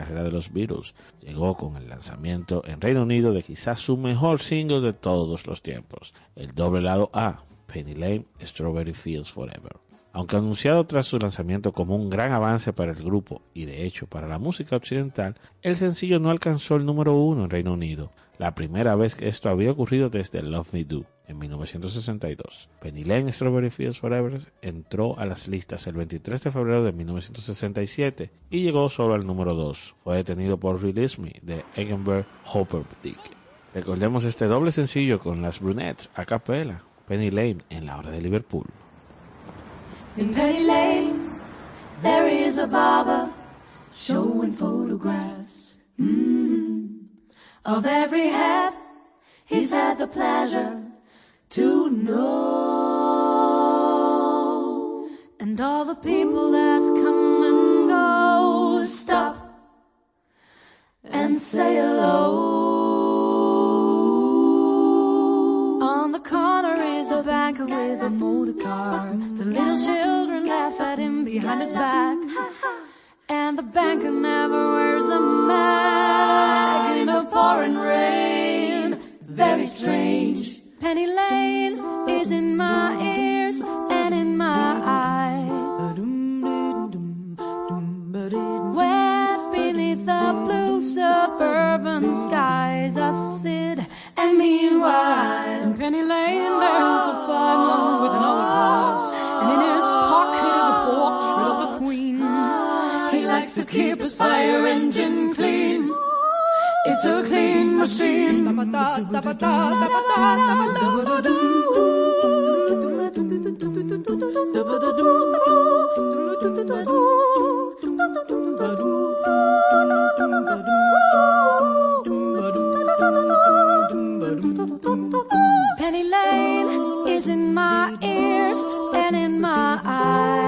carrera de los Beatles. Llegó con el lanzamiento en Reino Unido de quizás su mejor single de todos los tiempos, el doble lado A, Penny Lane, Strawberry Fields Forever. Aunque anunciado tras su lanzamiento como un gran avance para el grupo y de hecho para la música occidental, el sencillo no alcanzó el número uno en Reino Unido, la primera vez que esto había ocurrido desde Love Me Do en 1962. Penny Lane Strawberry Fields Forever entró a las listas el 23 de febrero de 1967 y llegó solo al número 2. Fue detenido por Release Me de Eggenberg Dick. Recordemos este doble sencillo con las brunettes a capella, Penny Lane en la hora de Liverpool. In Penny Lane, there is a barber showing photographs mm, of every head he's had the pleasure to know. And all the people that come and go stop and say hello. On the corner is a banker with a motor car. The little children laugh at him behind his back. And the banker never wears a mask pouring rain. Very strange. Penny Lane is in my ears and in my eyes. Wet beneath the blue suburban skies, I sit and meanwhile, in Penny Lane, there's a fireman with an hourglass, and in his pocket is a portrait of the Queen. He likes to keep his fire engine clean. It's a clean machine. Penny Lane is in my ears and in my eyes.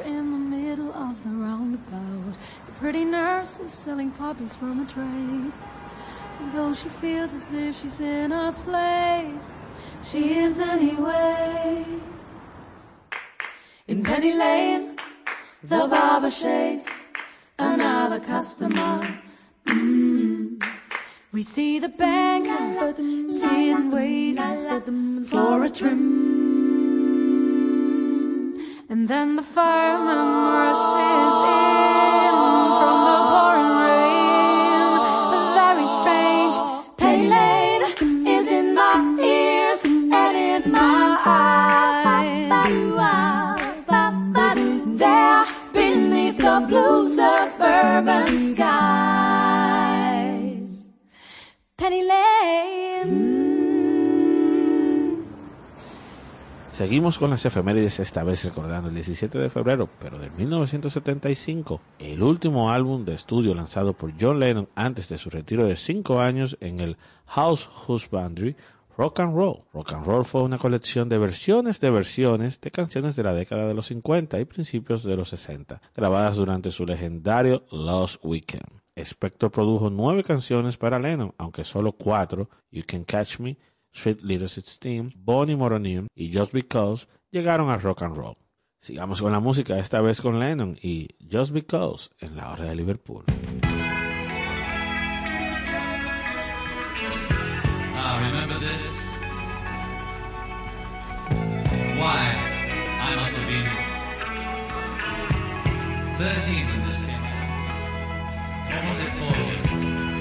In the middle of the roundabout, the pretty nurse is selling poppies from a tray. Though she feels as if she's in a play, she is anyway. In Penny Lane, the barber shaves another customer. Mm. We see the bank sit and wait for a trim. And then the fireman rushes in Seguimos con las efemérides, esta vez recordando el 17 de febrero, pero de 1975, el último álbum de estudio lanzado por John Lennon antes de su retiro de 5 años en el House Husbandry Rock and Roll. Rock and Roll fue una colección de versiones de versiones de canciones de la década de los 50 y principios de los 60, grabadas durante su legendario Lost Weekend. Spector produjo nueve canciones para Lennon, aunque solo cuatro, You Can Catch Me, Sweet Little Sixteen, Bonnie Moronim y Just Because llegaron a rock and roll. Sigamos con la música, esta vez con Lennon y Just Because en la hora de Liverpool. I remember this. Why, I must have been 13 when this came out. Almost 14.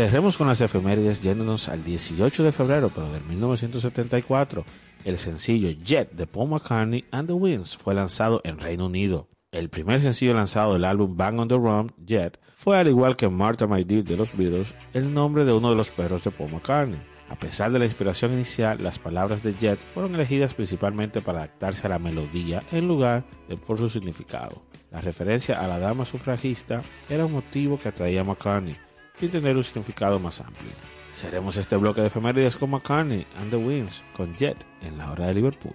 Cerremos con las efemérides yéndonos al 18 de febrero, pero del 1974. El sencillo Jet de Paul McCartney and the Winds fue lanzado en Reino Unido. El primer sencillo lanzado del álbum Bang on the Run, Jet, fue al igual que Martha My Dear de los Beatles, el nombre de uno de los perros de Paul McCartney. A pesar de la inspiración inicial, las palabras de Jet fueron elegidas principalmente para adaptarse a la melodía en lugar de por su significado. La referencia a la dama sufragista era un motivo que atraía a McCartney, sin tener un significado más amplio. Seremos este bloque de efemérides con McCartney and the Winds, con Jet en la hora de Liverpool.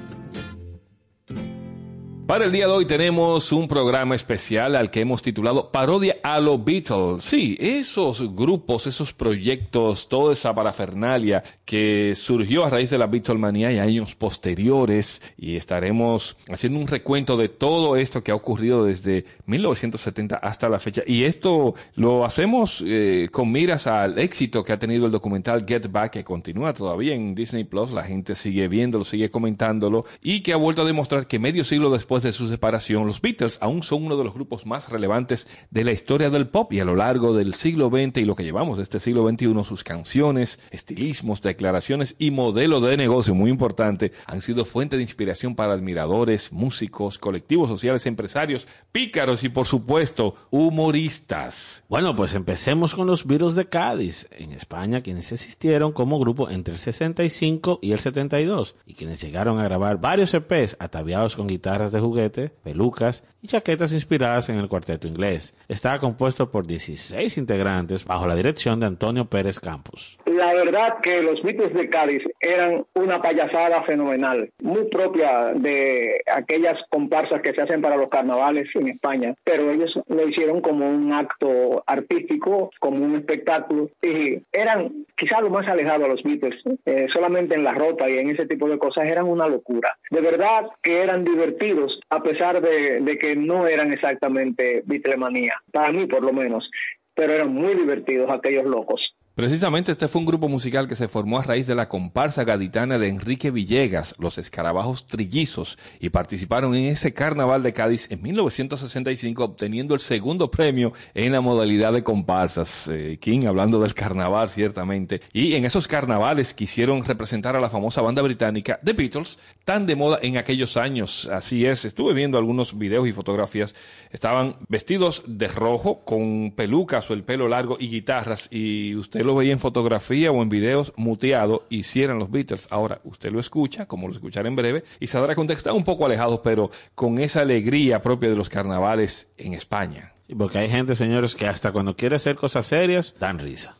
Para el día de hoy tenemos un programa especial al que hemos titulado Parodia a los Beatles. Sí, esos grupos, esos proyectos, toda esa parafernalia que surgió a raíz de la Beatlemanía y años posteriores. Y estaremos haciendo un recuento de todo esto que ha ocurrido desde 1970 hasta la fecha. Y esto lo hacemos eh, con miras al éxito que ha tenido el documental Get Back que continúa todavía en Disney Plus, la gente sigue viéndolo, sigue comentándolo. Y que ha vuelto a demostrar que medio siglo después de su separación, los Beatles aún son uno de los grupos más relevantes de la historia del pop y a lo largo del siglo XX y lo que llevamos de este siglo XXI, sus canciones, estilismos, declaraciones y modelo de negocio muy importante han sido fuente de inspiración para admiradores, músicos, colectivos sociales, empresarios, pícaros y por supuesto humoristas. Bueno, pues empecemos con los Beatles de Cádiz, en España, quienes existieron como grupo entre el 65 y el 72 y quienes llegaron a grabar varios EPs ataviados con guitarras de juguete, pelucas y chaquetas inspiradas en el cuarteto inglés. Estaba compuesto por 16 integrantes bajo la dirección de Antonio Pérez Campos. La verdad que los Beatles de Cádiz eran una payasada fenomenal, muy propia de aquellas comparsas que se hacen para los carnavales en España, pero ellos lo hicieron como un acto artístico, como un espectáculo, y eran quizás lo más alejado a los Beatles, eh, solamente en la ropa y en ese tipo de cosas eran una locura. De verdad que eran divertidos, a pesar de, que no eran exactamente Beatlemanía, para mí por lo menos, pero eran muy divertidos aquellos locos. Precisamente este fue un grupo musical que se formó a raíz de la comparsa gaditana de Enrique Villegas, los Escarabajos Trillizos, y participaron en ese carnaval de Cádiz en 1965, obteniendo el segundo premio en la modalidad de comparsas. Eh, King, hablando del carnaval, ciertamente. Y en esos carnavales quisieron representar a la famosa banda británica The Beatles, tan de moda en aquellos años. Así es, estuve viendo algunos videos y fotografías. Estaban vestidos de rojo, con pelucas o el pelo largo y guitarras, y usted lo veía en fotografía o en videos muteado y si eran los Beatles. Ahora, usted lo escucha, como lo escuchará en breve, y se dará cuenta que un poco alejados, pero con esa alegría propia de los carnavales en España. Porque hay gente, señores, que hasta cuando quiere hacer cosas serias, dan risa.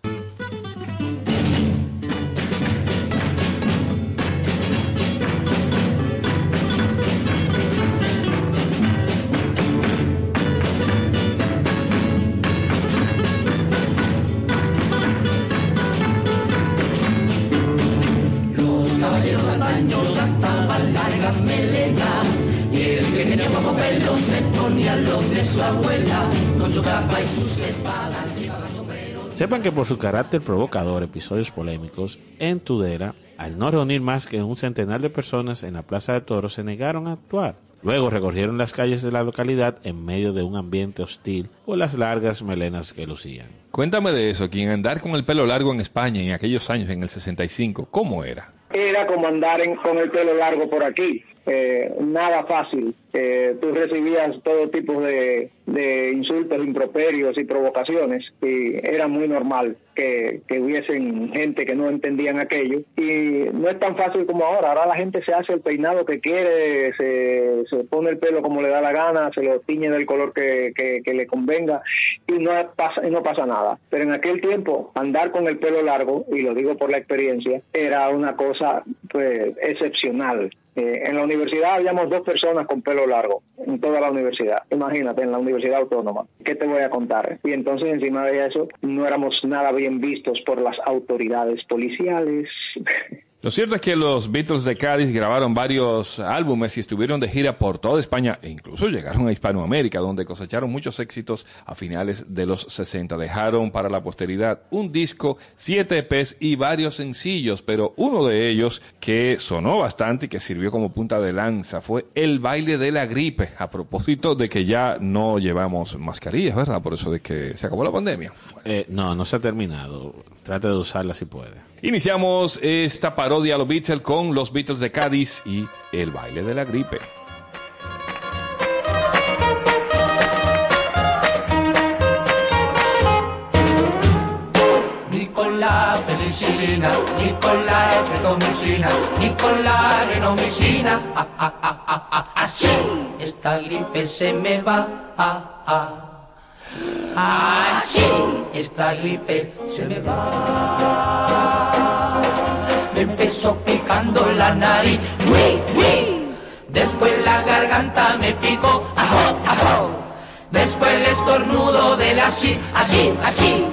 Sepan que por su carácter provocador, episodios polémicos, en Tudela, al no reunir más que un centenar de personas en la Plaza de Toros, se negaron a actuar. Luego recorrieron las calles de la localidad en medio de un ambiente hostil por las largas melenas que lucían. Cuéntame de eso, quien andar con el pelo largo en España en aquellos años, en el 65, ¿cómo era? Era como andar en- con el pelo largo por aquí, eh, nada fácil. eh, tú recibías todo tipo de, de insultos, improperios y provocaciones y era muy normal que, que hubiesen gente que no entendían aquello y no es tan fácil como ahora, ahora la gente se hace el peinado que quiere, se, se pone el pelo como le da la gana, se lo tiñe del color que, que, que le convenga y no pasa, y no pasa nada, pero en aquel tiempo andar con el pelo largo, y lo digo por la experiencia, era una cosa pues excepcional. Eh, en la universidad habíamos dos personas con pelo largo, en toda la universidad. Imagínate, en la Universidad Autónoma. ¿Qué te voy a contar? Y entonces, encima de eso, no éramos nada bien vistos por las autoridades policiales. Lo cierto es que los Beatles de Cádiz grabaron varios álbumes y estuvieron de gira por toda España e incluso llegaron a Hispanoamérica, donde cosecharon muchos éxitos a finales de los 60. Dejaron para la posteridad un disco, siete EPs y varios sencillos, pero uno de ellos que sonó bastante y que sirvió como punta de lanza fue El baile de la gripe, a propósito de que ya no llevamos mascarillas, ¿verdad? Por eso de que se acabó la pandemia. Eh, no, no se ha terminado. Trate de usarla si puede. Iniciamos esta parodia a los Beatles con los Beatles de Cádiz y el baile de la gripe. Ni con la penicilina, ni con la efetomicina, ni con la renomicina. Ah, ah, ah, ah, así esta gripe se me va. Así esta gripe se me va. Me empezó picando la nariz, ¡Uy, uy! Después la garganta me picó, ajo, ajo. Después el estornudo del así, así, así.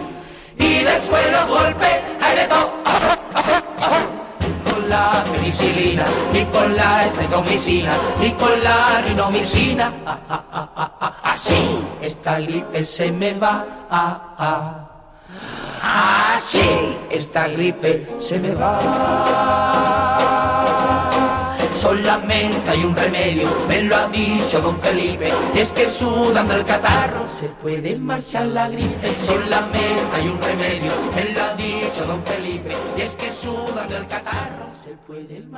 Y después los golpes, ahí le to, ajo, ajo, ajo. La penicilina, ni con la estreptomicina, ni con la rinomicina. Ah, ah, ah, ah, ah. Así esta gripe se me va. Ah, ah. Así esta gripe se me va. Solamente hay un remedio, me lo ha dicho don Felipe, es que sudando el catarro se puede marchar la gripe. Solamente hay un remedio, me lo ha dicho don Felipe, es que sudando el catarro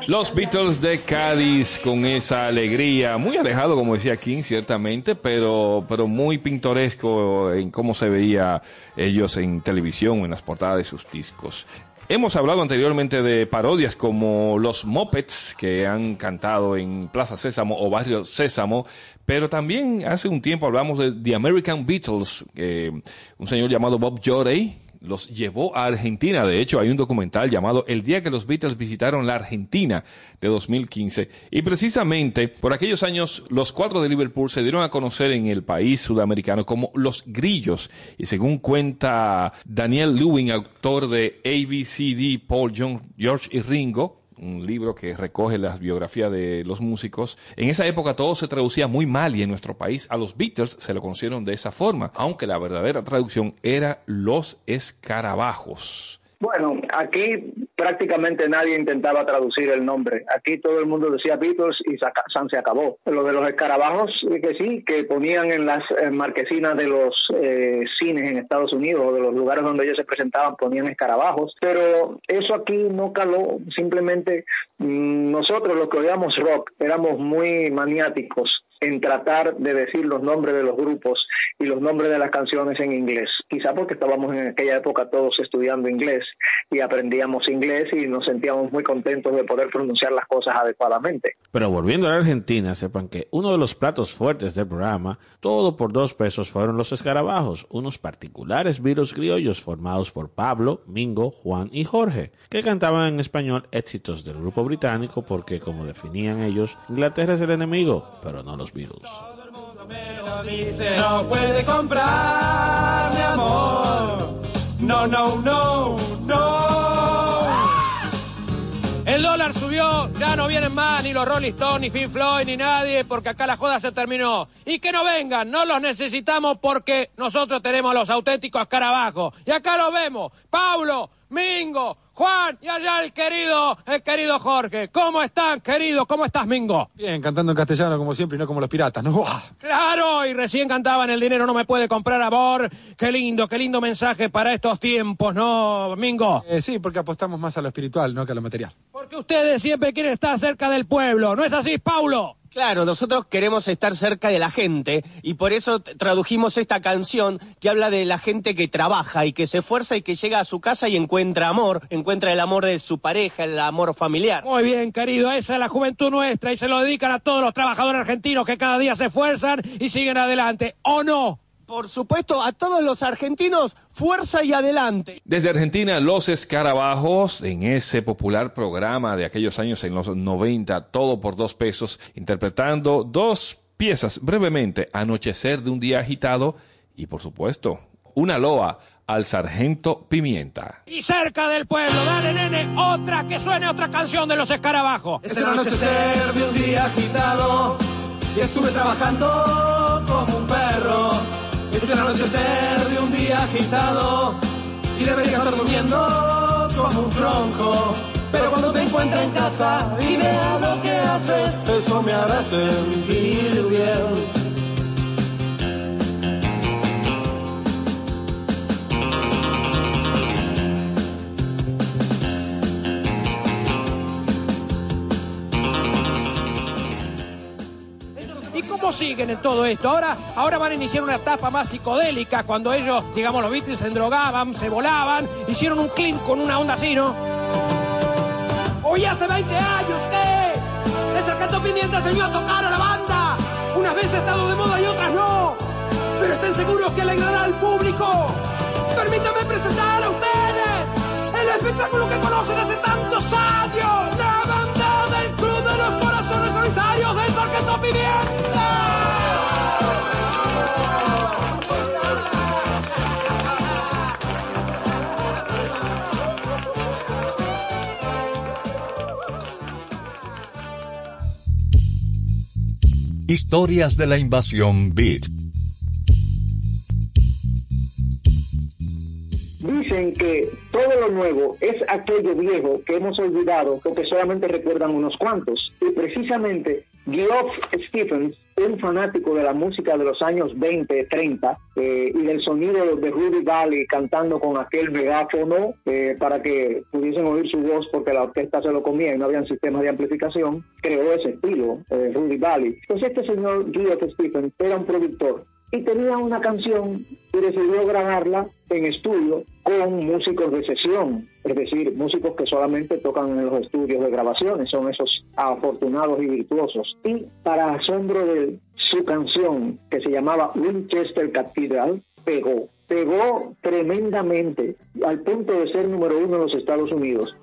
Los Beatles de Cádiz con esa alegría, muy alejado, como decía King, ciertamente, pero, pero muy pintoresco en cómo se veía ellos en televisión en las portadas de sus discos. Hemos hablado anteriormente de parodias como los Muppets que han cantado en Plaza Sésamo o Barrio Sésamo, pero también hace un tiempo hablamos de The American Beatles, eh, un señor llamado Bob Jorey los llevó a Argentina. De hecho, hay un documental llamado El día que los Beatles visitaron la Argentina de 2015. Y precisamente por aquellos años, los cuatro de Liverpool se dieron a conocer en el país sudamericano como los grillos. Y según cuenta Daniel Lewin, autor de ABCD, Paul, John, George y Ringo, un libro que recoge las biografías de los músicos. En esa época todo se traducía muy mal y en nuestro país a los Beatles se lo conocieron de esa forma, aunque la verdadera traducción era los escarabajos. Bueno, aquí prácticamente nadie intentaba traducir el nombre. Aquí todo el mundo decía Beatles y San se acabó. Lo de los escarabajos, que sí, que ponían en las marquesinas de los eh, cines en Estados Unidos o de los lugares donde ellos se presentaban, ponían escarabajos. Pero eso aquí no caló. Simplemente mm, nosotros los que oíamos rock éramos muy maniáticos en tratar de decir los nombres de los grupos y los nombres de las canciones en inglés. Quizá porque estábamos en aquella época todos estudiando inglés y aprendíamos inglés y nos sentíamos muy contentos de poder pronunciar las cosas adecuadamente. Pero volviendo a la Argentina, sepan que uno de los platos fuertes del programa, todo por dos pesos, fueron los escarabajos, unos particulares virus criollos formados por Pablo, Mingo, Juan y Jorge, que cantaban en español éxitos del grupo británico porque, como definían ellos, Inglaterra es el enemigo, pero no los dice no puede comprar mi amor. No, no, no, no. El dólar subió, ya no vienen más ni los Rolling Stones, ni Fin Floyd, ni nadie, porque acá la joda se terminó. Y que no vengan, no los necesitamos porque nosotros tenemos los auténticos escarabajos. Y acá los vemos, Pablo, Mingo, Juan y allá el querido, el querido Jorge. ¿Cómo están, querido? ¿Cómo estás, Mingo? Bien, cantando en castellano como siempre y no como los piratas, ¿no? ¡Buah! Claro, y recién cantaban el dinero no me puede comprar amor. Qué lindo, qué lindo mensaje para estos tiempos, ¿no, Mingo? Eh, sí, porque apostamos más a lo espiritual, no que a lo material. ¿Por Porque ustedes siempre quieren estar cerca del pueblo, ¿no es así, Paulo? Claro, nosotros queremos estar cerca de la gente y por eso tradujimos esta canción que habla de la gente que trabaja y que se esfuerza y que llega a su casa y encuentra amor, encuentra el amor de su pareja, el amor familiar. Muy bien, querido, esa es la juventud nuestra y se lo dedican a todos los trabajadores argentinos que cada día se esfuerzan y siguen adelante, ¿o no? Por supuesto, a todos los argentinos, fuerza y adelante. Desde Argentina, Los Escarabajos, en ese popular programa de aquellos años en los 90, todo por dos pesos, interpretando dos piezas brevemente, Anochecer de un día agitado y, por supuesto, una loa al sargento Pimienta. Y cerca del pueblo, dale nene, otra, que suene otra canción de los escarabajos. Es el anochecer de un día agitado y estuve trabajando como un perro. Es el anochecer de un día agitado y debería estar durmiendo como un tronco. Pero cuando te encuentre en casa y vea lo que haces, eso me hará sentir bien. Cómo siguen en todo esto? Ahora, ahora van a iniciar una etapa más psicodélica, cuando ellos, digamos, los Beatles se endrogaban, se volaban, hicieron un clean con una onda así, ¿no? Hoy hace 20 años, ¿qué? El sargento Pimienta se vio a tocar a la banda. Unas veces ha estado de moda y otras no. Pero estén seguros que alegrará al público. Permítame presentar a ustedes el espectáculo que conocen hace tantos años. La banda del Club de los Corazones Solitarios del Sargento Pimienta. Historias de la invasión Beat. Dicen que todo lo nuevo es aquello viejo que hemos olvidado o que solamente recuerdan unos cuantos. Y precisamente Geoff Stephens, un fanático de la música de los años 20, 30 eh, y del sonido de Rudy Valley cantando con aquel megáfono eh, para que pudiesen oír su voz porque la orquesta se lo comía y no habían sistemas de amplificación, creó ese estilo, eh, Rudy Valley. Entonces este señor Geoff Stephens era un productor y tenía una canción y decidió grabarla en estudio con músicos de sesión, es decir, músicos que solamente tocan en los estudios de grabaciones, son esos afortunados y virtuosos. Y para asombro de su canción, que se llamaba Winchester Cathedral, pegó, pegó tremendamente al punto de ser número uno en los Estados Unidos.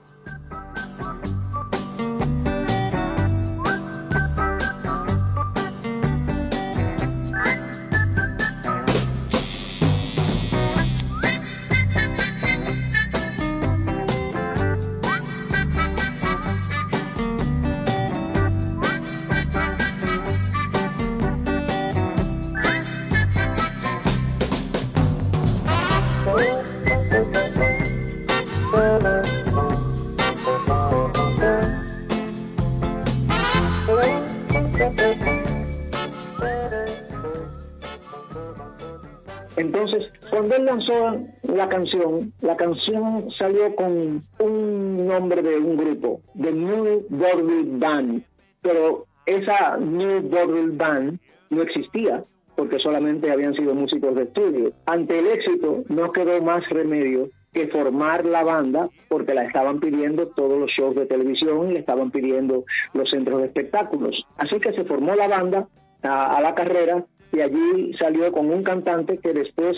Lanzó la canción, la canción salió con un nombre de un grupo, The New Vaudeville Band, pero esa New Vaudeville Band no existía porque solamente habían sido músicos de estudio. Ante el éxito no quedó más remedio que formar la banda porque la estaban pidiendo todos los shows de televisión y le estaban pidiendo los centros de espectáculos. Así que se formó la banda a la carrera y allí salió con un cantante que después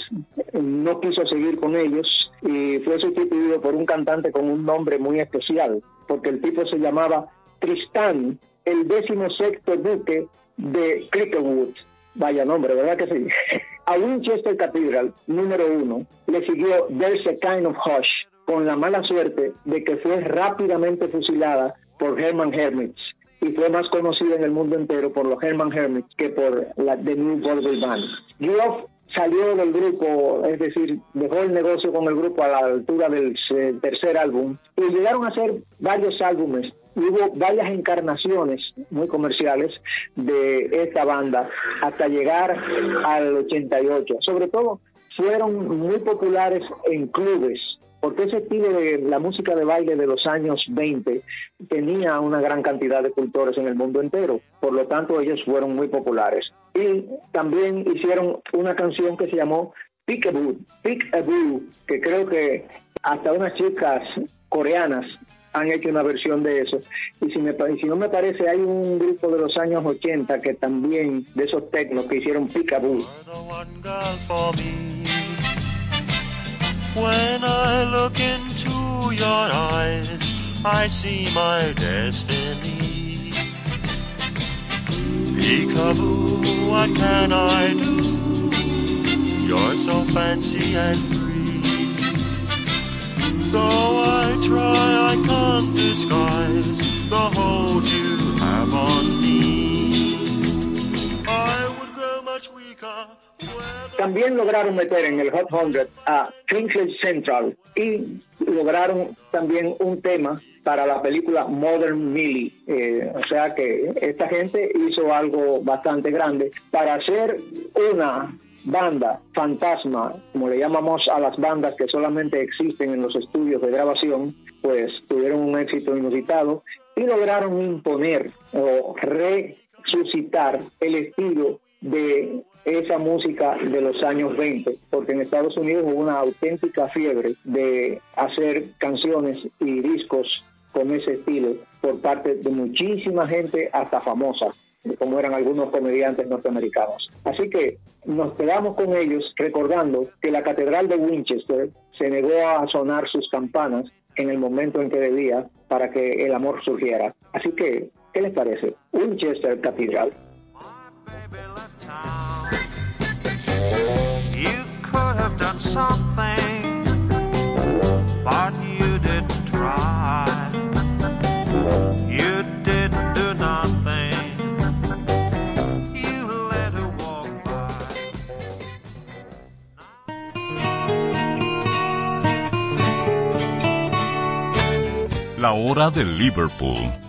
no quiso seguir con ellos y fue sustituido por un cantante con un nombre muy especial, porque el tipo se llamaba Tristán, el décimo sexto duque de Cricklewood. Vaya nombre, ¿verdad que sí? A Winchester Cathedral, número uno, le siguió There's a Kind of Hush, con la mala suerte de que fue rápidamente fusilada por Herman Hermits y fue más conocida en el mundo entero por los Herman Hermits que por la The New Vaudeville Band. Geoff salió del grupo, es decir, dejó el negocio con el grupo a la altura del eh, tercer álbum y llegaron a hacer varios álbumes. Hubo varias encarnaciones muy comerciales de esta banda hasta llegar al 88. Sobre todo fueron muy populares en clubes porque ese estilo de la música de baile de los años 20 tenía una gran cantidad de cultores en el mundo entero, por lo tanto ellos fueron muy populares. Y también hicieron una canción que se llamó Peekaboo, Peekaboo, que creo que hasta unas chicas coreanas han hecho una versión de eso. Y si, me, si no me parece, hay un grupo de los años 80 que también, de esos tecnos que hicieron Peekaboo. When I look into your eyes, I see my destiny. Peekaboo, what can I do? You're so fancy and free. Though I try, I can't disguise the hold you have on me. I would grow much weaker. También lograron meter en el Hot 100 a Kingsley Central y lograron también un tema para la película Modern Millie. Eh, o sea que esta gente hizo algo bastante grande para hacer una banda fantasma, como le llamamos a las bandas que solamente existen en los estudios de grabación, pues tuvieron un éxito inusitado y lograron imponer o resucitar el estilo de esa música de los años 20, porque en Estados Unidos hubo una auténtica fiebre de hacer canciones y discos con ese estilo por parte de muchísima gente hasta famosa, como eran algunos comediantes norteamericanos. Así que nos quedamos con ellos recordando que la Catedral de Winchester se negó a sonar sus campanas en el momento en que debía para que el amor surgiera. Así que, ¿qué les parece? Winchester Cathedral. Something, but you didn't try. You didn't do nothing. You let her walk by. La hora de Liverpool.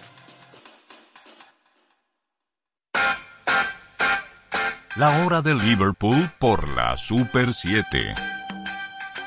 La hora de Liverpool por la Super 7.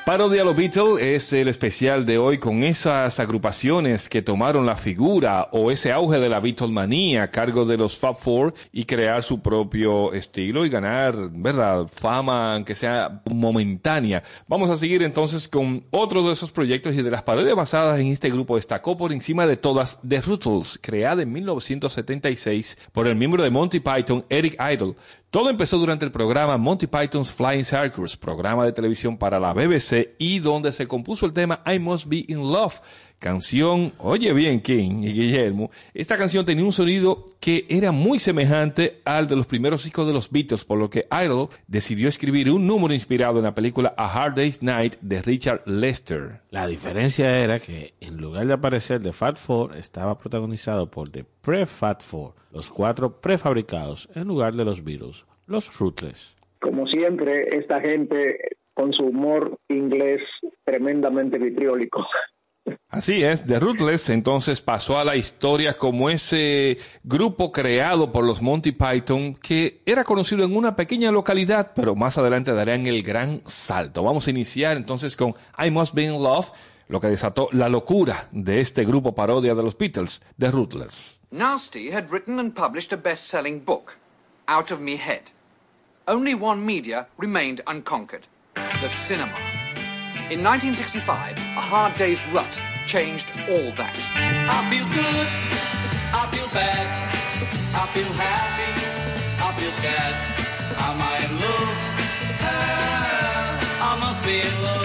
Parodia a los Beatles es el especial de hoy con esas agrupaciones que tomaron la figura o ese auge de la Beatlemanía a cargo de los Fab Four y crear su propio estilo y ganar, ¿verdad? Fama, aunque sea momentánea. Vamos a seguir entonces con otro de esos proyectos y de las parodias basadas en este grupo destacó por encima de todas The Rutles, creada en 1976 por el miembro de Monty Python, Eric Idle. Todo empezó durante el programa Monty Python's Flying Circus, programa de televisión para la BBC y donde se compuso el tema I Must Be in Love. Canción, oye bien King y Guillermo, esta canción tenía un sonido que era muy semejante al de los primeros discos de los Beatles, por lo que Idle decidió escribir un número inspirado en la película A Hard Day's Night de Richard Lester. La diferencia era que en lugar de aparecer The Fat Four, estaba protagonizado por The Pre-Fat Four, los cuatro prefabricados, en lugar de los Beatles, los Ruthless. Como siempre, esta gente con su humor inglés tremendamente vitriólico. Así es, The Ruthless entonces pasó a la historia como ese grupo creado por los Monty Python que era conocido en una pequeña localidad, pero más adelante darían el gran salto. Vamos a iniciar entonces con I Must Be in Love, lo que desató la locura de este grupo parodia de los Beatles, The Ruthless. Nasty had written and published a best selling book, Out of Me Head. Only one media remained unconquered the cinema. In 1965, a hard day's rut changed all that. I feel good, I feel bad, I feel happy, I feel sad. Am I in love? I must be in love.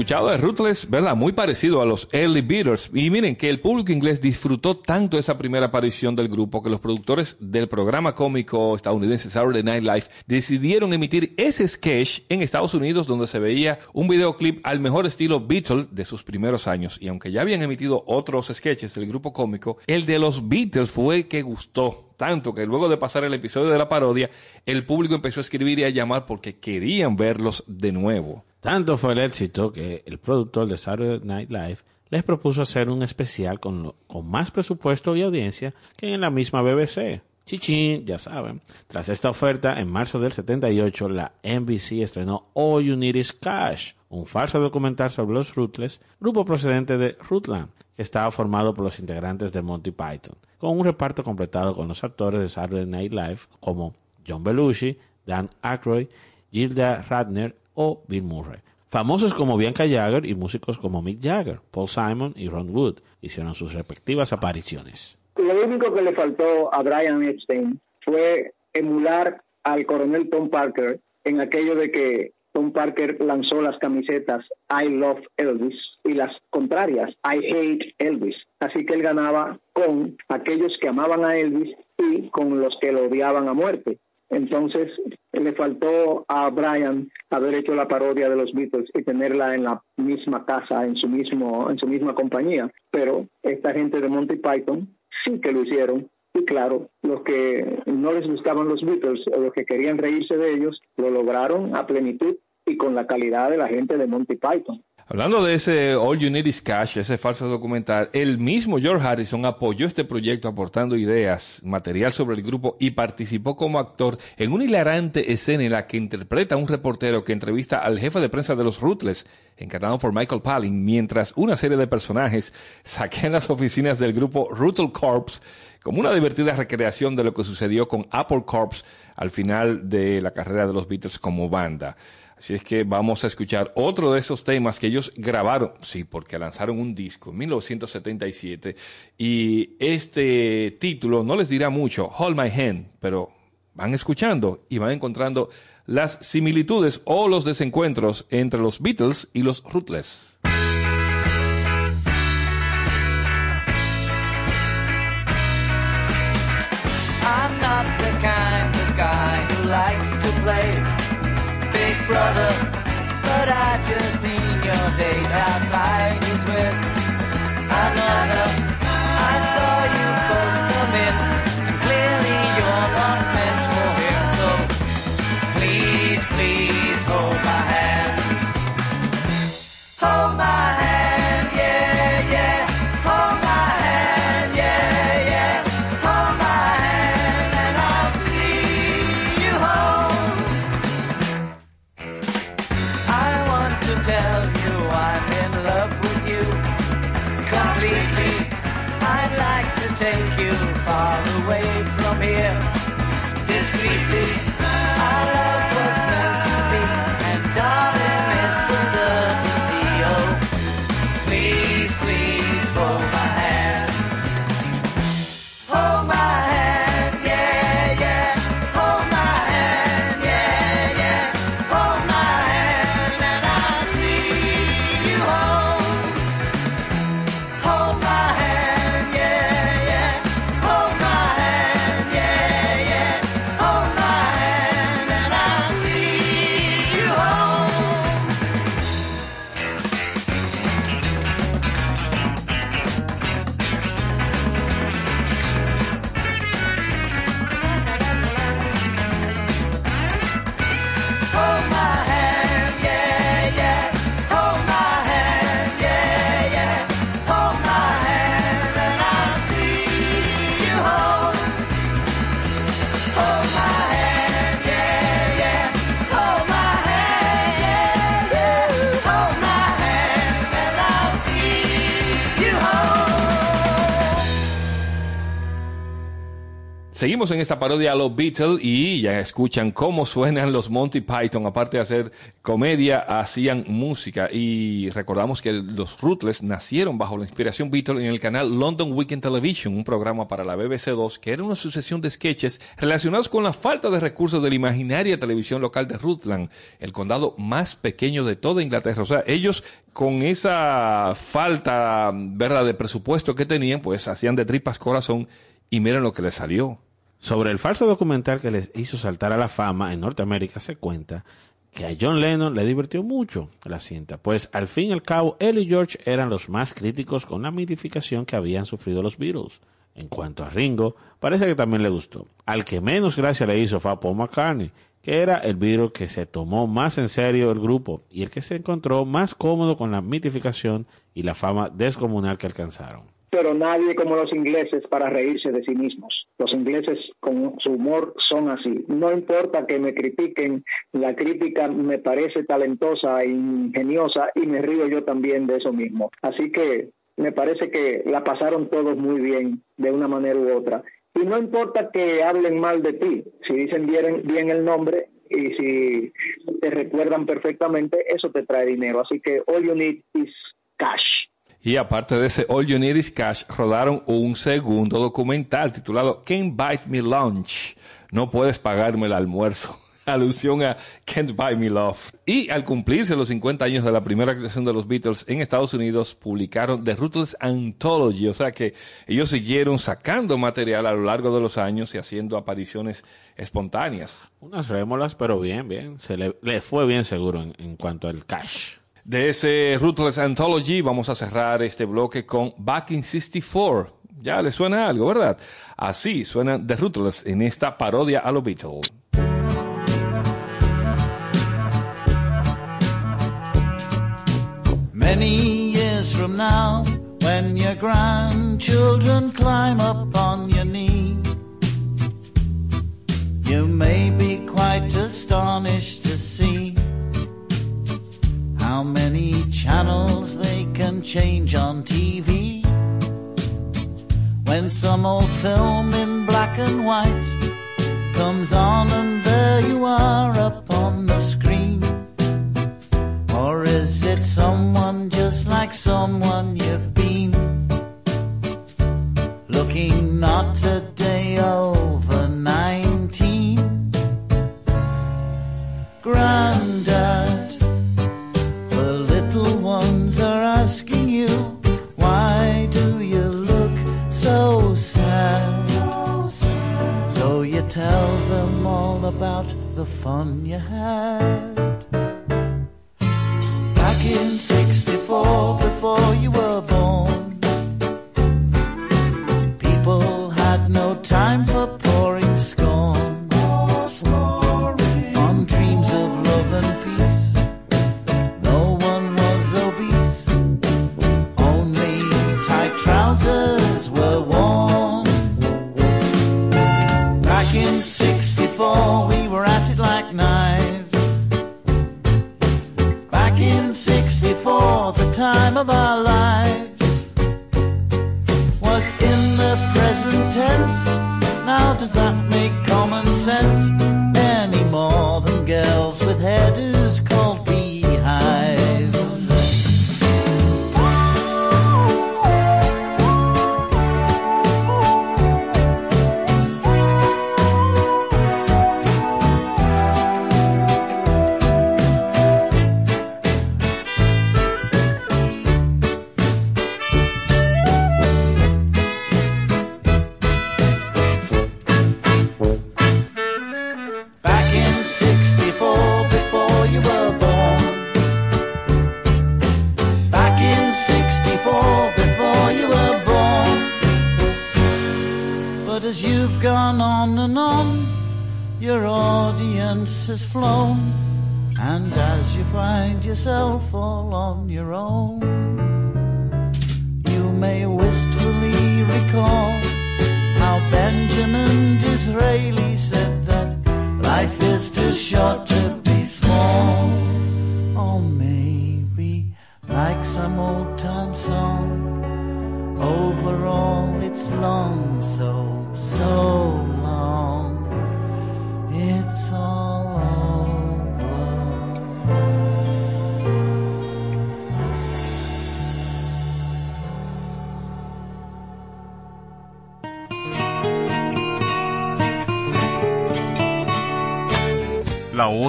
Escuchado de Ruthless, ¿verdad? Muy parecido a los Early Beaters. Y miren que el público inglés disfrutó tanto esa primera aparición del grupo que los productores del programa cómico estadounidense Saturday Night Live decidieron emitir ese sketch en Estados Unidos donde se veía un videoclip al mejor estilo Beatles de sus primeros años. Y aunque ya habían emitido otros sketches del grupo cómico, el de los Beatles fue que gustó. Tanto que luego de pasar el episodio de la parodia, el público empezó a escribir y a llamar porque querían verlos de nuevo. Tanto fue el éxito que el productor de Saturday Night Live les propuso hacer un especial con, más presupuesto y audiencia que en la misma BBC. Chichín, ya saben. Tras esta oferta, en marzo del 78, la NBC estrenó All You Need Is Cash, un falso documental sobre los Ruthless, grupo procedente de Rutland, estaba formado por los integrantes de Monty Python, con un reparto completado con los actores de Saturday Night Live como John Belushi, Dan Aykroyd, Gilda Radner o Bill Murray. Famosos como Bianca Jagger y músicos como Mick Jagger, Paul Simon y Ron Wood hicieron sus respectivas apariciones. Lo único que le faltó a Brian Epstein fue emular al coronel Tom Parker en aquello de que Tom Parker lanzó las camisetas I Love Elvis y las contrarias I Hate Elvis. Así que él ganaba con aquellos que amaban a Elvis y con los que lo odiaban a muerte. Entonces le faltó a Brian haber hecho la parodia de los Beatles y tenerla en la misma casa, en su mismo, en su misma compañía. Pero esta gente de Monty Python sí que lo hicieron. Y claro, los que no les gustaban los Beatles o los que querían reírse de ellos, lo lograron a plenitud y con la calidad de la gente de Monty Python. Hablando de ese All You Need Is Cash, ese falso documental, el mismo George Harrison apoyó este proyecto aportando ideas, material sobre el grupo y participó como actor en una hilarante escena en la que interpreta a un reportero que entrevista al jefe de prensa de los Ruthless, encarnado por Michael Palin, mientras una serie de personajes saquean las oficinas del grupo Ruthle Corps como una divertida recreación de lo que sucedió con Apple Corps al final de la carrera de los Beatles como banda. Así es que vamos a escuchar otro de esos temas que ellos grabaron, sí, porque lanzaron un disco en 1977 y este título no les dirá mucho, Hold My Hand, pero van escuchando y van encontrando las similitudes o los desencuentros entre los Beatles y los Ruthless. brother, but I've just seen your date outside. Seguimos en esta parodia a los Beatles y ya escuchan cómo suenan los Monty Python. Aparte de hacer comedia, hacían música. Y recordamos que los Ruthless nacieron bajo la inspiración Beatles en el canal London Weekend Television, un programa para la BBC 2 que era una sucesión de sketches relacionados con la falta de recursos de la imaginaria televisión local de Rutland, el condado más pequeño de toda Inglaterra. O sea, ellos con esa falta, ¿verdad?, de presupuesto que tenían, pues hacían de tripas corazón y miren lo que les salió. Sobre el falso documental que les hizo saltar a la fama en Norteamérica se cuenta que a John Lennon le divirtió mucho la cinta, pues al fin y al cabo él y George eran los más críticos con la mitificación que habían sufrido los Beatles. En cuanto a Ringo, parece que también le gustó. Al que menos gracia le hizo fue Paul McCartney, que era el Beatle que se tomó más en serio el grupo y el que se encontró más cómodo con la mitificación y la fama descomunal que alcanzaron. Pero nadie como los ingleses para reírse de sí mismos. Los ingleses con su humor son así. No importa que me critiquen, la crítica me parece talentosa e ingeniosa y me río yo también de eso mismo. Así que me parece que la pasaron todos muy bien de una manera u otra. Y no importa que hablen mal de ti, si dicen bien, bien el nombre y si te recuerdan perfectamente, eso te trae dinero. Así que all you need is cash. Y aparte de ese All You Need Is Cash, rodaron un segundo documental titulado Can't Bite Me Lunch. No puedes pagarme el almuerzo. Alusión a Can't Buy Me Love. Y al cumplirse los 50 años de la primera creación de los Beatles en Estados Unidos, publicaron The Ruthless Anthology. O sea que ellos siguieron sacando material a lo largo de los años y haciendo apariciones espontáneas. Unas rémolas, pero bien, bien. Se le, le fue bien seguro en, en cuanto al cash. De ese Ruthless Anthology vamos a cerrar este bloque con Back in 64. Ya le suena algo, ¿verdad? Así suena The Ruthless en esta parodia a los Beatles. Many years from now, when your grandchildren climb up on your knee, you may be quite astonished to see how many channels they can change on TV. When some old film in black and white comes on and there you are up on the screen. Or is it someone just like someone you've been? Looking not a day over about the fun you had. Time of our lives was in the present tense. Now does that make common sense any more than girls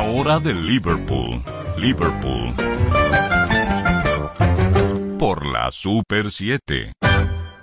Hora de Liverpool. Liverpool. Por la Super 7.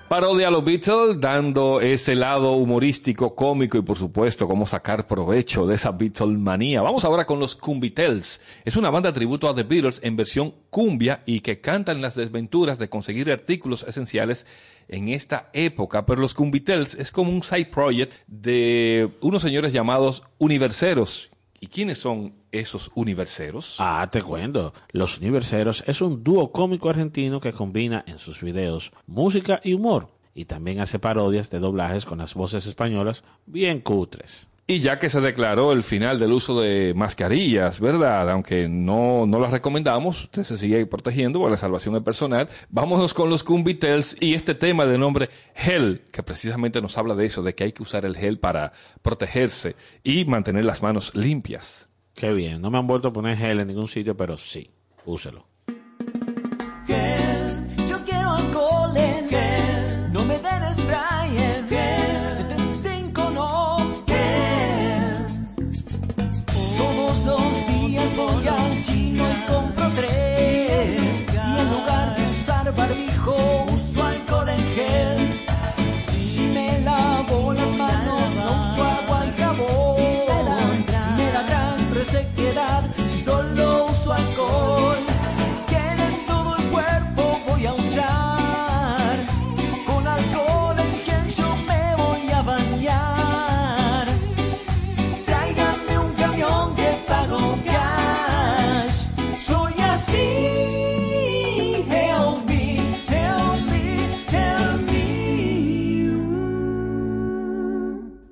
Parodia a los Beatles, dando ese lado humorístico, cómico y por supuesto cómo sacar provecho de esa Beatlemanía. Vamos ahora con los Cumbitels. Es una banda tributo a The Beatles en versión cumbia y que cantan las desventuras de conseguir artículos esenciales en esta época. Pero los Cumbitels es como un side project de unos señores llamados Universeros. ¿Y quiénes son esos universeros? Ah, te cuento. Los Universeros es un dúo cómico argentino que combina en sus videos música y humor. Y también hace parodias de doblajes con las voces españolas bien cutres. Y ya que se declaró el final del uso de mascarillas, ¿verdad? Aunque no, no las recomendamos, usted se sigue protegiendo por la salvación del personal. Vámonos con los Cumbitels y este tema de nombre Hell, que precisamente nos habla de eso, de que hay que usar el gel para protegerse y mantener las manos limpias. Qué bien. No me han vuelto a poner gel en ningún sitio, pero sí, úselo.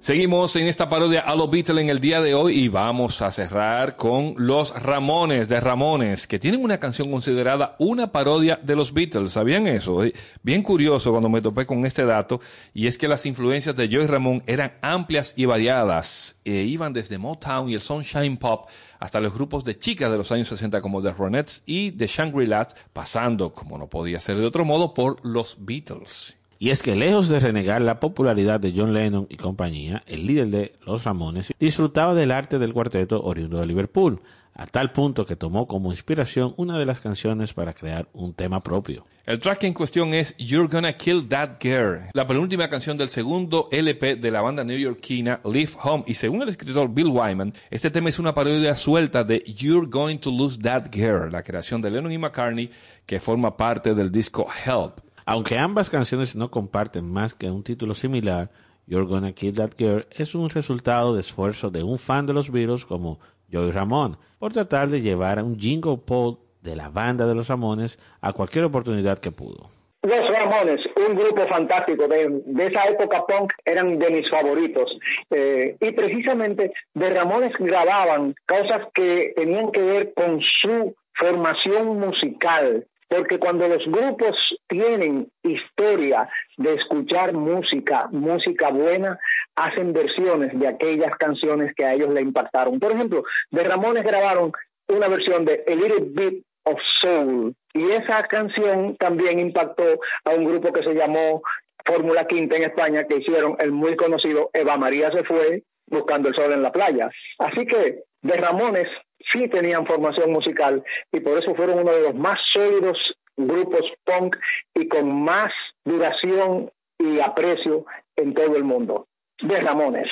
Seguimos en esta parodia a los Beatles en el día de hoy y vamos a cerrar con los Ramones de Ramones, que tienen una canción considerada una parodia de los Beatles. ¿Sabían eso? Eh, Bien curioso cuando me topé con este dato, y es que las influencias de Joey Ramón eran amplias y variadas. E iban desde Motown y el Sunshine Pop hasta los grupos de chicas de los años 60 como The Ronettes y The Shangri-Las, pasando, como no podía ser de otro modo, por los Beatles. Y es que lejos de renegar la popularidad de John Lennon y compañía, el líder de los Ramones disfrutaba del arte del cuarteto oriundo de Liverpool, a tal punto que tomó como inspiración una de las canciones para crear un tema propio. El track en cuestión es You're Gonna Kill That Girl, la penúltima canción del segundo LP de la banda neoyorquina Leave Home. Y según el escritor Bill Wyman, este tema es una parodia suelta de You're Going to Lose That Girl, la creación de Lennon y McCartney que forma parte del disco Help. Aunque ambas canciones no comparten más que un título similar, You're Gonna Kill That Girl es un resultado de esfuerzo de un fan de los Beatles como Joey Ramón por tratar de llevar a un jingle pole de la banda de los Ramones a cualquier oportunidad que pudo. Los Ramones, un grupo fantástico de, de esa época punk, eran de mis favoritos. Eh, y precisamente de Ramones grababan cosas que tenían que ver con su formación musical. Porque cuando los grupos tienen historia de escuchar música, música buena, hacen versiones de aquellas canciones que a ellos le impactaron. Por ejemplo, de Ramones grabaron una versión de A Little Bit of Soul. Y esa canción también impactó a un grupo que se llamó Fórmula Quinta en España, que hicieron el muy conocido Eva María se fue buscando el sol en la playa. Así que de Ramones sí tenían formación musical y por eso fueron uno de los más sólidos grupos punk y con más duración y aprecio en todo el mundo. De Ramones.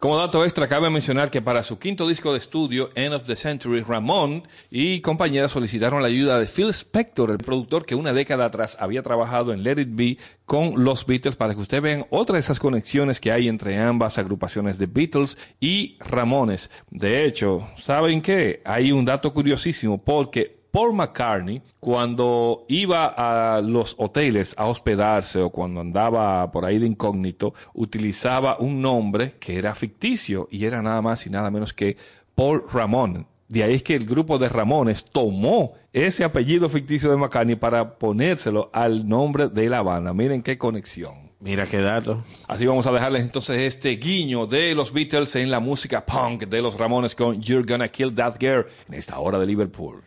Como dato extra, cabe mencionar que para su quinto disco de estudio, End of the Century, Ramón y compañía solicitaron la ayuda de Phil Spector, el productor que una década atrás había trabajado en Let It Be con los Beatles, para que ustedes vean otra de esas conexiones que hay entre ambas agrupaciones de Beatles y Ramones. De hecho, ¿saben qué? Hay un dato curiosísimo porque Paul McCartney, cuando iba a los hoteles a hospedarse o cuando andaba por ahí de incógnito, utilizaba un nombre que era ficticio y era nada más y nada menos que Paul Ramón. De ahí es que el grupo de Ramones tomó ese apellido ficticio de McCartney para ponérselo al nombre de la banda. Miren qué conexión. Mira qué dato. Así vamos a dejarles entonces este guiño de los Beatles en la música punk de los Ramones con You're Gonna Kill That Girl en esta hora de Liverpool.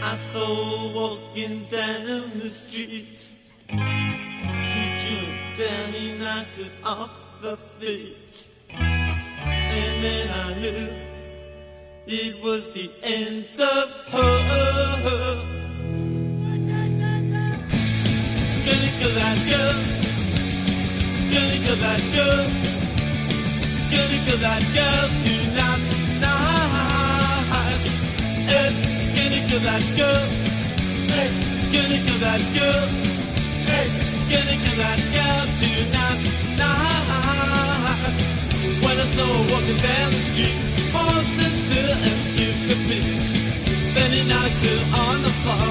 I saw her walking down the street. He jumped down, he knocked it off her feet. And then I knew it was the end of her. Skinny that girl. Skinny that girl. Skinny that girl tonight, that girl. Hey, skinny kill that girl. Hey, skinny kill that girl tonight, tonight. When I saw her walking down the street, holding still and skipped a beat. Then he knocked her on the floor,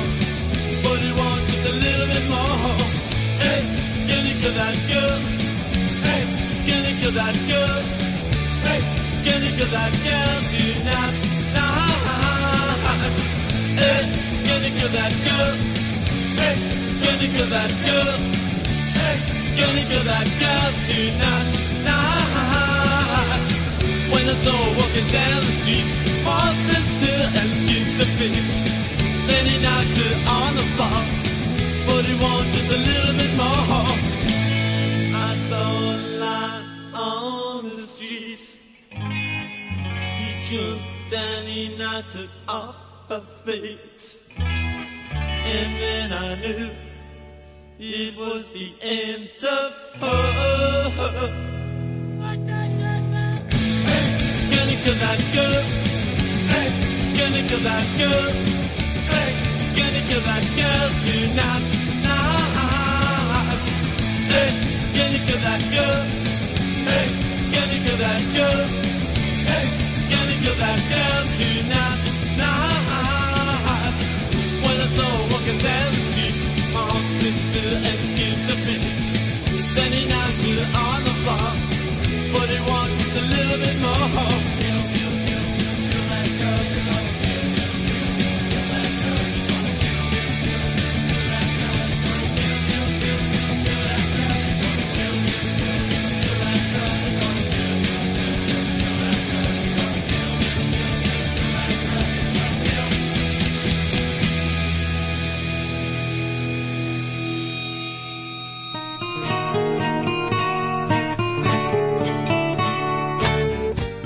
but he wanted just a little bit more. Hey, skinny kill that girl. Hey, skinny kill that girl. Hey, skinny kill that girl tonight. Hey, skinny kill that girl. Skinny kill that girl. Skinny kill that girl tonight, tonight. When I saw her walking down the street, still and skipped a beat. Then he knocked her on the floor, but he wanted a little bit more. I saw a line on the street. He jumped and he knocked it off feet. And then I knew it was the end of her. Hey, skinny kill that girl. Hey, skinny kill that girl. Hey, skinny kill that girl tonight, tonight. Hey, skinny kill that girl. Hey, skinny kill that girl. Hey, skinny kill that girl.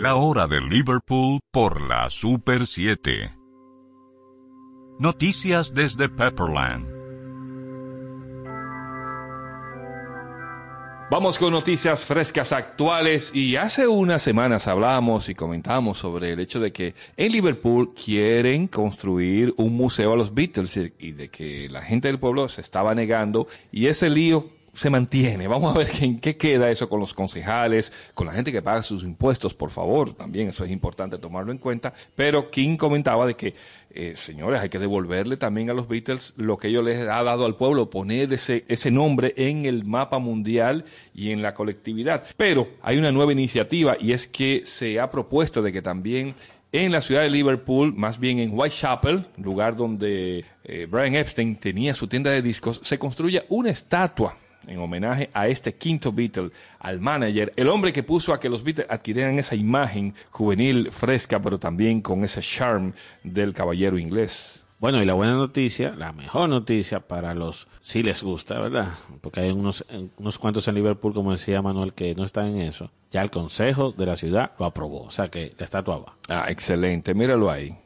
La hora de Liverpool por la Super 7. Noticias desde Pepperland. Vamos con noticias frescas actuales y hace unas semanas hablamos y comentamos sobre el hecho de que en Liverpool quieren construir un museo a los Beatles y de que la gente del pueblo se estaba negando y ese lío se mantiene. Vamos a ver en qué queda eso con los concejales, con la gente que paga sus impuestos, por favor. También eso es importante tomarlo en cuenta. Pero King comentaba de que, eh, señores, hay que devolverle también a los Beatles lo que ellos les ha dado al pueblo, poner ese, ese nombre en el mapa mundial y en la colectividad. Pero hay una nueva iniciativa y es que se ha propuesto de que también en la ciudad de Liverpool, más bien en Whitechapel, lugar donde eh, Brian Epstein tenía su tienda de discos, se construya una estatua en homenaje a este quinto Beatle, al manager, el hombre que puso a que los Beatles adquirieran esa imagen juvenil, fresca, pero también con ese charm del caballero inglés. Bueno, y la buena noticia, la mejor noticia para los, si les gusta, ¿verdad? Porque hay unos, unos cuantos en Liverpool, como decía Manuel, que no están en eso. Ya el Consejo de la ciudad lo aprobó, o sea que la estatua va. Ah, excelente, míralo ahí.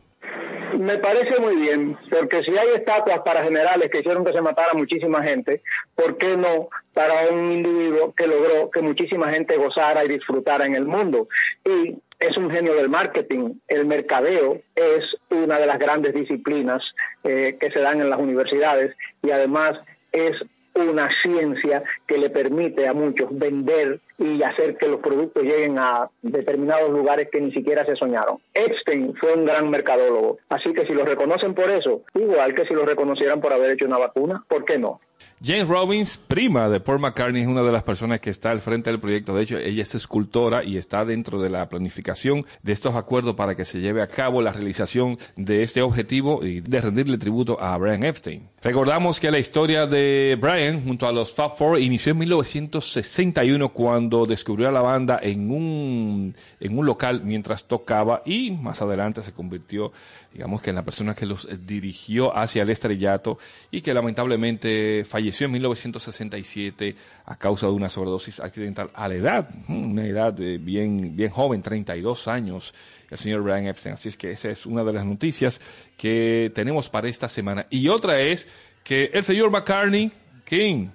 Me parece muy bien, porque si hay estatuas para generales que hicieron que se matara muchísima gente, ¿por qué no para un individuo que logró que muchísima gente gozara y disfrutara en el mundo? Y es un genio del marketing. El mercadeo es una de las grandes disciplinas eh, que se dan en las universidades y además es una ciencia que le permite a muchos vender y hacer que los productos lleguen a determinados lugares que ni siquiera se soñaron. Epstein fue un gran mercadólogo, así que si lo reconocen por eso, igual que si lo reconocieran por haber hecho una vacuna, ¿por qué no? James Robbins, prima de Paul McCartney, es una de las personas que está al frente del proyecto. De hecho, ella es escultora y está dentro de la planificación de estos acuerdos para que se lleve a cabo la realización de este objetivo y de rendirle tributo a Brian Epstein. Recordamos que la historia de Brian junto a los Fab Four inició en 1961 cuando descubrió a la banda en un, en un local mientras tocaba y más adelante se convirtió, digamos que en la persona que los dirigió hacia el estrellato y que lamentablemente falleció en 1967 a causa de una sobredosis accidental a la edad, una edad eh, bien, bien joven, 32 años, el señor Brian Epstein. Así es que esa es una de las noticias que tenemos para esta semana. Y otra es que el señor McCartney, King,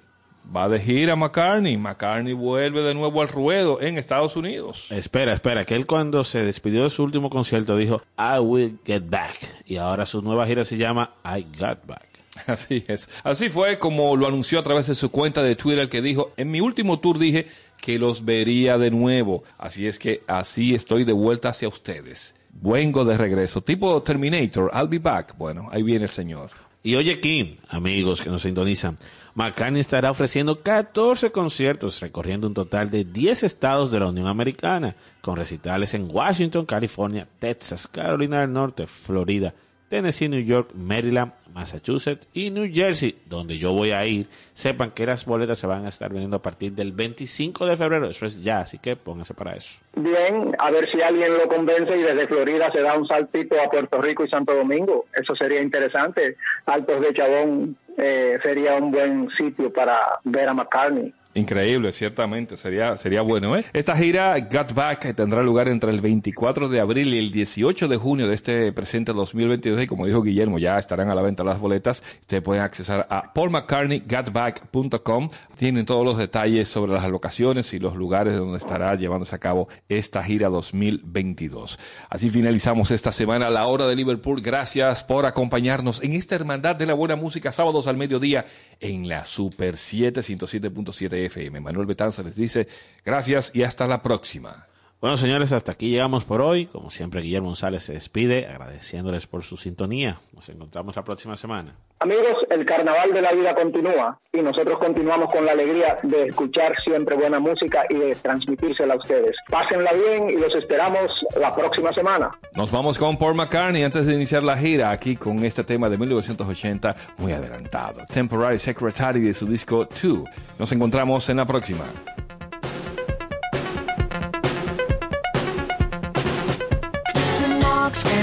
va de gira McCartney. McCartney vuelve de nuevo al ruedo en Estados Unidos. Espera, espera, que él cuando se despidió de su último concierto dijo, I will get back. Y ahora su nueva gira se llama I Got Back. Así es. Así fue como lo anunció a través de su cuenta de Twitter que dijo, en mi último tour dije que los vería de nuevo. Así es que así estoy de vuelta hacia ustedes. Vengo de regreso. Tipo Terminator, I'll be back. Bueno, ahí viene el señor. Y oye, Kim, amigos que nos sintonizan, McCartney estará ofreciendo 14 conciertos recorriendo un total de 10 estados de la Unión Americana, con recitales en Washington, California, Texas, Carolina del Norte, Florida Tennessee, New York, Maryland, Massachusetts y New Jersey, donde yo voy a ir. Sepan que las boletas se van a estar vendiendo a partir del 25 de febrero, eso es ya, así que pónganse para eso. Bien, a ver si alguien lo convence y desde Florida se da un saltito a Puerto Rico y Santo Domingo. Eso sería interesante. Altos de Chabón eh, sería un buen sitio para ver a McCartney. Increíble, ciertamente, sería, sería bueno. ¿eh? Esta gira Got Back tendrá lugar entre el 24 de abril y el 18 de junio de este presente 2022 y como dijo Guillermo, ya estarán a la venta las boletas. Ustedes pueden accesar a paulmccartneygotback.com. Tienen todos los detalles sobre las locaciones y los lugares donde estará llevándose a cabo esta gira 2022. Así finalizamos esta semana la hora de Liverpool. Gracias por acompañarnos en esta hermandad de la buena música sábados al mediodía en la Super 7 107.7 FM. Manuel Betanza les dice gracias y hasta la próxima. Bueno, señores, hasta aquí llegamos por hoy. Como siempre, Guillermo González se despide agradeciéndoles por su sintonía. Nos encontramos la próxima semana. Amigos, el carnaval de la vida continúa y nosotros continuamos con la alegría de escuchar siempre buena música y de transmitírsela a ustedes. Pásenla bien y los esperamos la próxima semana. Nos vamos con Paul McCartney antes de iniciar la gira aquí con este tema de 1980 muy adelantado. Temporary Secretary de su disco 2. Nos encontramos en la próxima.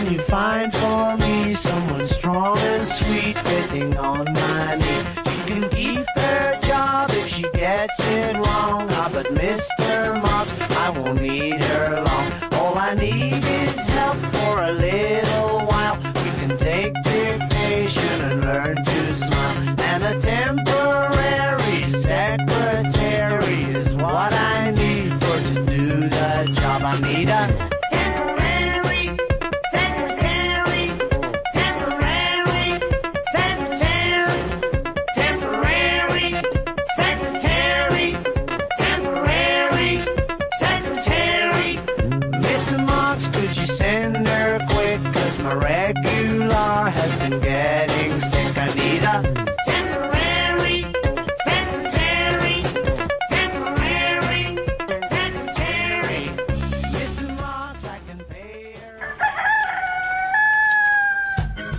Can you find for me someone strong and sweet fitting on my knee? She can keep her job if she gets it wrong. Ah, but Mr. Marks, I won't need her long. All I need is help for a little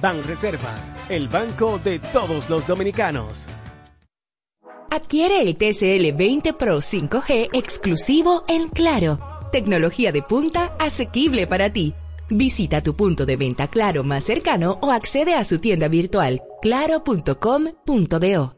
Banreservas, el banco de todos los dominicanos. Adquiere el TCL 20 Pro 5G exclusivo en Claro. Tecnología de punta asequible para ti. Visita tu punto de venta Claro más cercano o accede a su tienda virtual claro.com.do.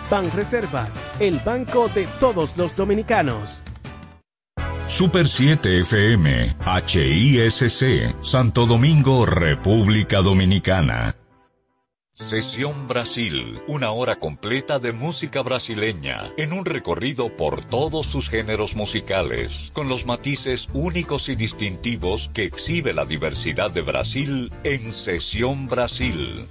Banreservas, el banco de todos los dominicanos. Super 7 FM, HISC, Santo Domingo, República Dominicana. Sesión Brasil, una hora completa de música brasileña, en un recorrido por todos sus géneros musicales, con los matices únicos y distintivos que exhibe la diversidad de Brasil en Sesión Brasil.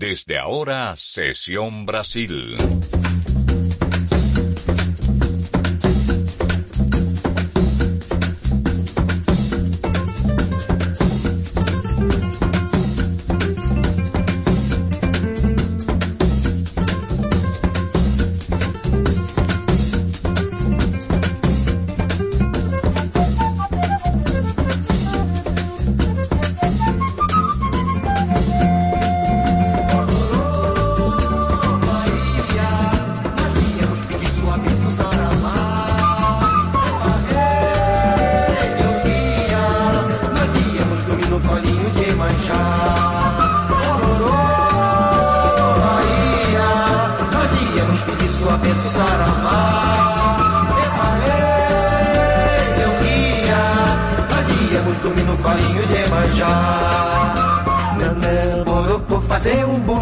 Desde ahora, Sesión Brasil.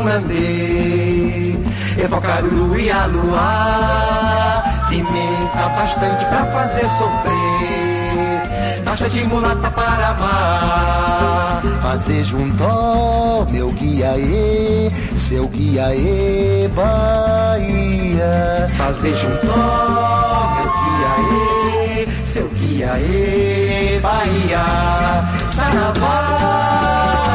Bunandê. Evocar o e a luar, pimenta bastante pra fazer sofrer. Bastante mulata para amar. Fazer junto, meu guia e, seu guia e Bahia. Fazer junto, meu guia e, seu guia e Bahia. Saravá,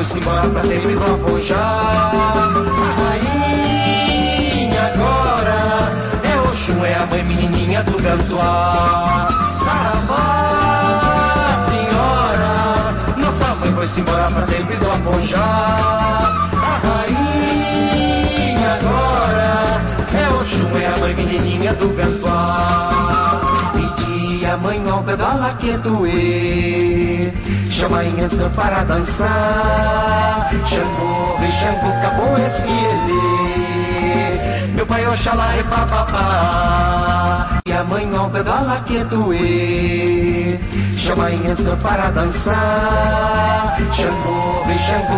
foi-se embora pra sempre do. A rainha agora é Oxum, é a mãe menininha do Gansuá. Saravá, senhora, nossa mãe foi-se embora pra sempre do. A rainha agora é Oxum, é a mãe menininha do Gansuá. Pedi a mãe ao pedala que doer. Chamainha, Inhansan para dançar. Xangô, vem Xangô, esse ele. Meu pai Oxalá é papapá. E a mãe Albedola é doer. Chama Inhansan para dançar. Xangô, vem Xangô,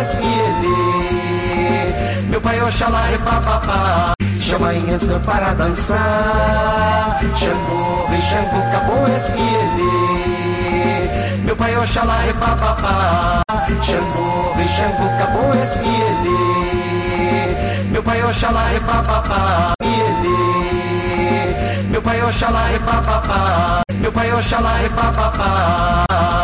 esse ele. Meu pai Oxalá é papapá. Chama Inhansan para dançar. Xangô, vem Xangô, esse ele pai Oxalá é papapá. Xangô, vem Xangô, acabou esse ele. Meu pai Oxalá é papapá. Ele. Meu pai Oxalá é papapá. Meu pai Oxalá é papapá.